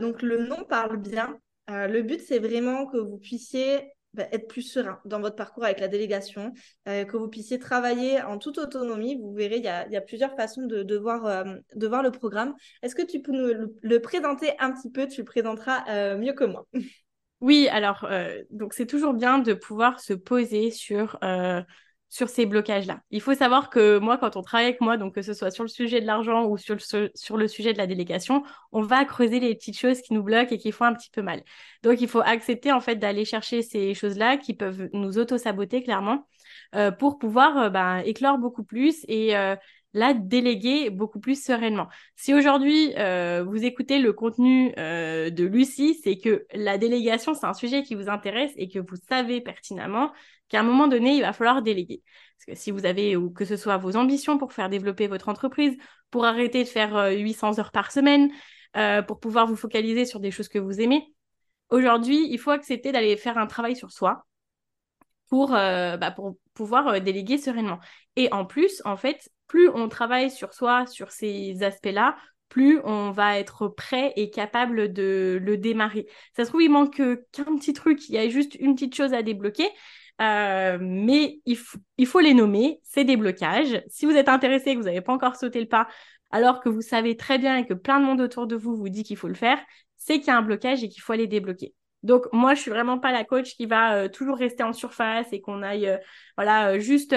donc le nom parle bien. le but, c'est vraiment que vous puissiez bah, être plus serein dans votre parcours avec la délégation, euh, que vous puissiez travailler en toute autonomie. Vous verrez, il y a, plusieurs façons de, voir, euh, le programme. Est-ce que tu peux nous le, présenter un petit peu? Tu le présenteras euh, mieux que moi. Oui, alors, donc c'est toujours bien de pouvoir se poser sur sur ces blocages-là. Il faut savoir que moi, quand on travaille avec moi, donc que ce soit sur le sujet de l'argent ou sur le, sur le sujet de la délégation, on va creuser les petites choses qui nous bloquent et qui font un petit peu mal. Donc, il faut accepter en fait d'aller chercher ces choses-là qui peuvent nous auto-saboter clairement euh, pour pouvoir euh, bah, éclore beaucoup plus et euh, la déléguer beaucoup plus sereinement. Si aujourd'hui vous écoutez le contenu de Lucie, c'est que la délégation, c'est un sujet qui vous intéresse et que vous savez pertinemment qu'à un moment donné, il va falloir déléguer. Parce que si vous avez, ou que ce soit vos ambitions pour faire développer votre entreprise, pour arrêter de faire 800 euh, heures par semaine, euh, pour pouvoir vous focaliser sur des choses que vous aimez, aujourd'hui, il faut accepter d'aller faire un travail sur soi pour, euh, bah, pour pouvoir déléguer sereinement. Et en plus, en fait, plus on travaille sur soi, sur ces aspects-là, plus on va être prêt et capable de le démarrer. Ça se trouve, il manque qu'un petit truc, il y a juste une petite chose à débloquer. Euh, mais il, il, faut les nommer, c'est des blocages. Si vous êtes intéressé et que vous n'avez pas encore sauté le pas, alors que vous savez très bien et que plein de monde autour de vous vous dit qu'il faut le faire, c'est qu'il y a un blocage et qu'il faut aller débloquer. Donc moi, je suis vraiment pas la coach qui va euh, toujours rester en surface et qu'on aille, euh, voilà, juste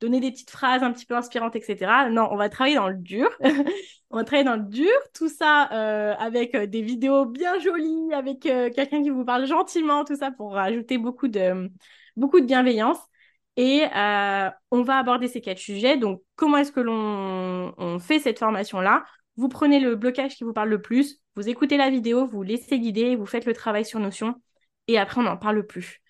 donner des petites phrases un petit peu inspirantes, etc. Non, on va travailler dans le dur. [laughs] on va travailler dans le dur, tout ça avec des vidéos bien jolies, avec quelqu'un qui vous parle gentiment, tout ça pour rajouter beaucoup de beaucoup de bienveillance. Et euh, on va aborder ces quatre sujets. Donc, comment est-ce que l'on fait cette formation-là? Vous prenez le blocage qui vous parle le plus, vous écoutez la vidéo, vous laissez guider, vous faites le travail sur Notion, et après, on n'en parle plus.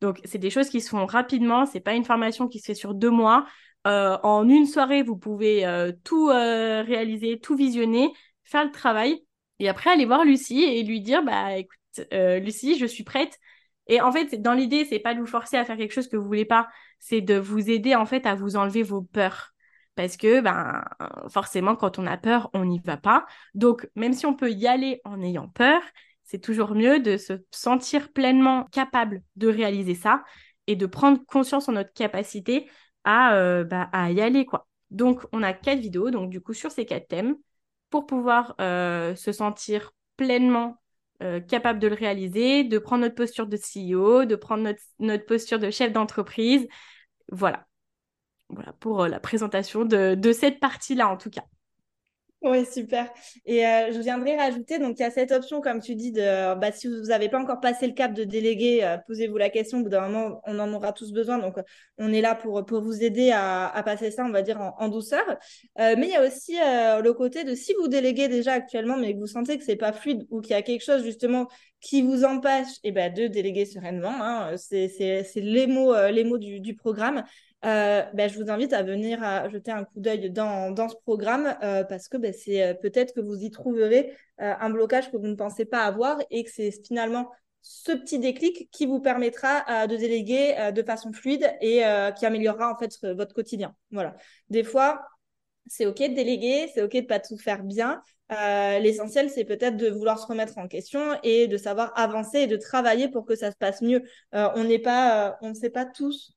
Donc, c'est des choses qui se font rapidement. C'est pas une formation qui se fait sur deux mois. Euh, en une soirée, vous pouvez euh, tout réaliser, tout visionner, faire le travail, et après aller voir Lucie et lui dire, bah écoute, Lucie, je suis prête et en fait, dans l'idée, c'est pas de vous forcer à faire quelque chose que vous voulez pas, c'est de vous aider en fait à vous enlever vos peurs. Parce que ben forcément, quand on a peur, on n'y va pas. Donc, même si on peut y aller en ayant peur, c'est toujours mieux de se sentir pleinement capable de réaliser ça et de prendre conscience en notre capacité à, euh, bah, y aller quoi. Donc, on a quatre vidéos, donc du coup sur ces quatre thèmes, pour pouvoir euh, se sentir pleinement euh, capable de le réaliser, de prendre notre posture de CEO, de prendre notre posture de chef d'entreprise. Voilà. Voilà pour euh, la présentation de, de cette partie-là, en tout cas. Oui, super. Et euh, je viendrai rajouter, donc il y a cette option, comme tu dis, de bah, si vous n'avez pas encore passé le cap de déléguer, euh, posez-vous la question. Au bout d'un moment, on en aura tous besoin. Donc, on est là pour, pour vous aider à, à passer ça, on va dire, en, douceur. Mais il y a aussi le côté de si vous déléguez déjà actuellement, mais que vous sentez que c'est pas fluide ou qu'il y a quelque chose justement qui vous empêche eh ben, de déléguer sereinement. Hein, c'est les mots, les mots du programme. Euh, ben, je vous invite à venir à jeter un coup d'œil dans, dans, ce programme euh, parce que ben, c'est euh, peut-être que vous y trouverez un blocage que vous ne pensez pas avoir et que c'est finalement ce petit déclic qui vous permettra de déléguer de façon fluide et qui améliorera en fait votre quotidien. Voilà. Des fois, c'est OK de déléguer, c'est OK de pas tout faire bien, euh, l'essentiel, c'est peut-être de vouloir se remettre en question et de savoir avancer et de travailler pour que ça se passe mieux. Euh, on n'est pas, euh, on ne sait pas tous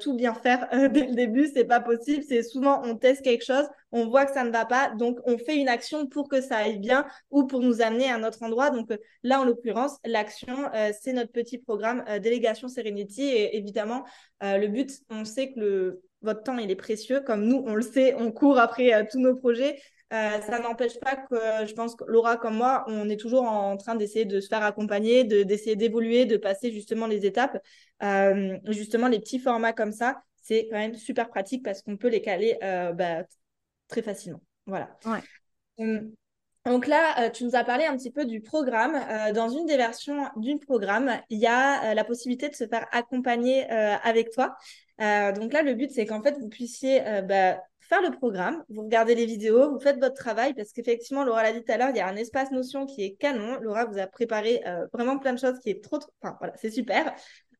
tout bien faire dès le début, c'est pas possible. C'est souvent on teste quelque chose, on voit que ça ne va pas, donc on fait une action pour que ça aille bien ou pour nous amener à un autre endroit. Donc là, en l'occurrence, l'action, c'est notre petit programme Délégation Serenity et évidemment, le but, on sait que le votre temps, il est précieux. Comme nous, on le sait, on court après tous nos projets. Euh, ça n'empêche pas que euh, je pense que Laura comme moi, on est toujours en train d'essayer de se faire accompagner, d'essayer d'évoluer, de passer justement les étapes. Euh, justement, les petits formats comme ça, c'est quand même super pratique parce qu'on peut les caler bah, très facilement. Voilà. Hum. Donc là, tu nous as parlé un petit peu du programme. dans une des versions du programme, il y a la possibilité de se faire accompagner avec toi. donc là, le but, c'est qu'en fait, vous puissiez bah, faire le programme, vous regardez les vidéos, vous faites votre travail, parce qu'effectivement, Laura l'a dit tout à l'heure, il y a un espace notion qui est canon. Laura vous a préparé euh, vraiment plein de choses qui est trop, trop... Enfin, voilà, c'est super.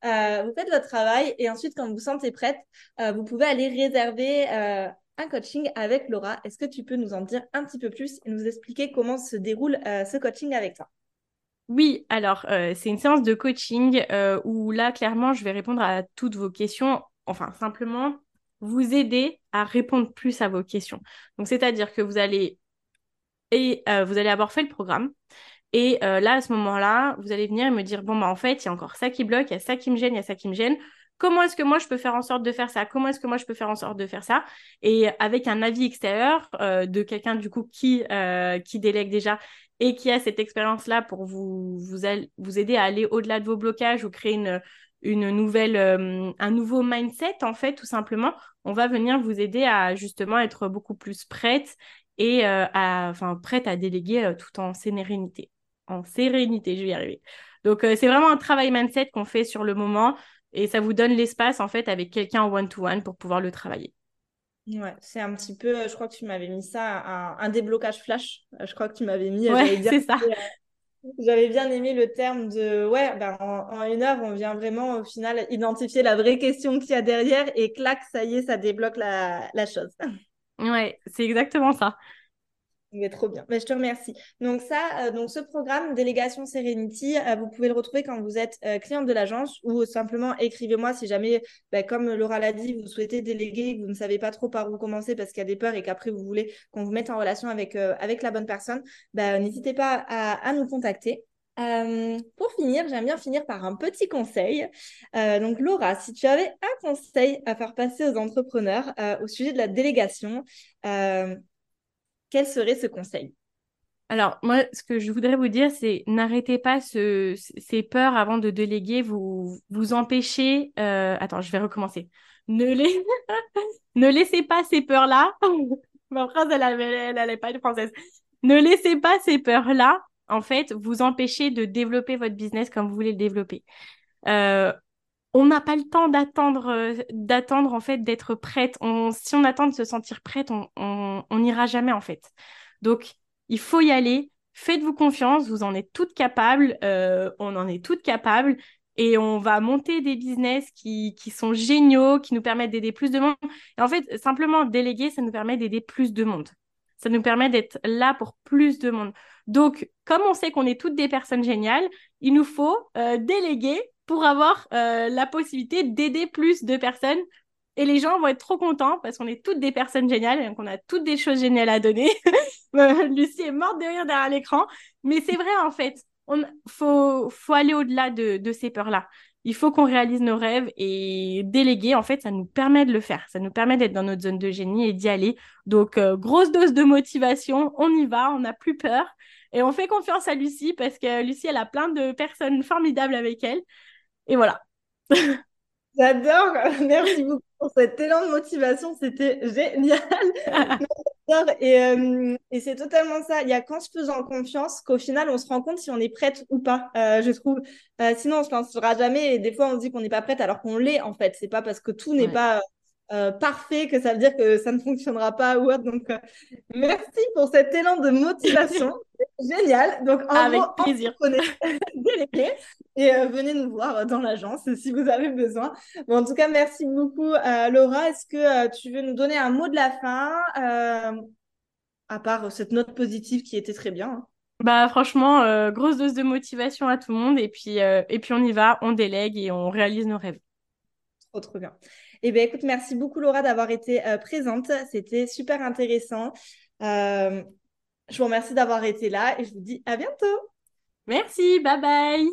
Euh, vous faites votre travail et ensuite, quand vous vous sentez prête, euh, vous pouvez aller réserver un coaching avec Laura. Est-ce que tu peux nous en dire un petit peu plus et nous expliquer comment se déroule ce coaching avec toi? Oui, alors c'est une séance de coaching où là, clairement, je vais répondre à toutes vos questions. Enfin, simplement, vous aider à répondre plus à vos questions. Donc, c'est-à-dire que vous allez, et, euh, vous allez avoir fait le programme. Et euh, là, à ce moment-là, vous allez venir me dire, bon, bah, en fait, il y a encore ça qui bloque, il y a ça qui me gêne, il y a ça qui me gêne. Comment est-ce que moi, je peux faire en sorte de faire ça? Comment est-ce que moi, je peux faire en sorte de faire ça? Et avec un avis extérieur euh, de quelqu'un, du coup, qui, délègue déjà et qui a cette expérience-là pour vous, vous, vous aider à aller au-delà de vos blocages ou créer une, une nouvelle, euh, un nouveau mindset, en fait, tout simplement, on va venir vous aider à justement être beaucoup plus prête et euh, à, enfin, prête à déléguer euh, tout en sérénité. En sérénité, je vais y arriver. Donc, c'est vraiment un travail mindset qu'on fait sur le moment et ça vous donne l'espace, en fait, avec quelqu'un en one-to-one pour pouvoir le travailler. Ouais, c'est un petit peu, je crois que tu m'avais mis ça, un, un déblocage flash. Je crois que tu m'avais mis. Ouais, c'est ça. J'avais bien aimé le terme de ouais, ben, en, une heure, on vient vraiment au final identifier la vraie question qu'il y a derrière et clac, ça y est, ça débloque la, la chose. Ouais, c'est exactement ça. Mais trop bien. Mais je te remercie. Donc ça, euh, donc ce programme Délégation Serenity, euh, vous pouvez le retrouver quand vous êtes euh, cliente de l'agence ou simplement écrivez-moi si jamais, bah, comme Laura l'a dit, vous souhaitez déléguer, vous ne savez pas trop par où commencer parce qu'il y a des peurs et qu'après vous voulez qu'on vous mette en relation avec, avec la bonne personne, bah, n'hésitez pas à, à, nous contacter. pour finir, j'aime bien finir par un petit conseil. donc Laura, si tu avais un conseil à faire passer aux entrepreneurs au sujet de la délégation, quel serait ce conseil? Alors, moi, ce que je voudrais vous dire, c'est n'arrêtez pas ce, ces peurs avant de déléguer, vous vous empêchez. Euh, attends, je vais recommencer. Ne [laughs] laissez pas ces peurs-là. [laughs] Ma phrase, elle n'allait pas être française. Ne laissez pas ces peurs-là, en fait, vous empêcher de développer votre business comme vous voulez le développer. Euh, on n'a pas le temps d'attendre, euh, d'attendre en fait d'être prête. si on attend de se sentir prête, on n'ira jamais en fait. Donc, il faut y aller. Faites-vous confiance, vous en êtes toutes capables, euh, on en est toutes capables et on va monter des business qui, qui sont géniaux, qui nous permettent d'aider plus de monde. Et en fait, simplement déléguer, ça nous permet d'aider plus de monde. Ça nous permet d'être là pour plus de monde. Donc, comme on sait qu'on est toutes des personnes géniales, il nous faut euh, déléguer pour avoir euh, la possibilité d'aider plus de personnes. Et les gens vont être trop contents parce qu'on est toutes des personnes géniales et qu'on a toutes des choses géniales à donner. [laughs] Euh, Lucie est morte de rire derrière l'écran. Mais c'est vrai, en fait. Il faut, faut aller au-delà de, de ces peurs-là. Il faut qu'on réalise nos rêves et déléguer, en fait, ça nous permet de le faire. Ça nous permet d'être dans notre zone de génie et d'y aller. Donc, euh, grosse dose de motivation, on y va, on n'a plus peur. Et on fait confiance à Lucie parce que Lucie, elle a plein de personnes formidables avec elle. Et voilà. J'adore. [laughs] Merci beaucoup pour cet élan de motivation. C'était génial. [laughs] et, euh, et c'est totalement ça. Il y a qu'en se faisant confiance qu'au final, on se rend compte si on est prête ou pas, euh, je trouve. Euh, sinon, on se lancera jamais. Et des fois, on se dit qu'on n'est pas prête alors qu'on l'est, en fait. C'est pas parce que tout n'est pas parfait que ça veut dire que ça ne fonctionnera pas ou autre. Donc, merci pour cet élan de motivation. [laughs] Génial. Donc, en Avec plaisir. [laughs] et euh, venez nous voir dans l'agence si vous avez besoin. Bon, en tout cas, merci beaucoup, euh, Laura. Est-ce que euh, tu veux nous donner un mot de la fin, à part cette note positive qui était très bien hein? Bah franchement, grosse dose de motivation à tout le monde et puis et puis on y va, on délègue et on réalise nos rêves. Trop trop bien. Eh bien écoute, merci beaucoup Laura d'avoir été présente. C'était super intéressant. Je vous remercie d'avoir été là et je vous dis à bientôt. Merci, bye bye.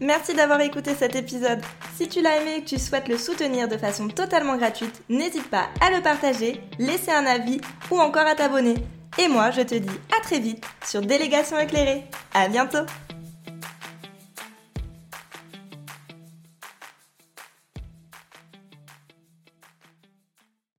Merci d'avoir écouté cet épisode. Si tu l'as aimé et que tu souhaites le soutenir de façon totalement gratuite, n'hésite pas à le partager, laisser un avis ou encore à t'abonner. Et moi, je te dis à très vite sur Délégation éclairée. À bientôt!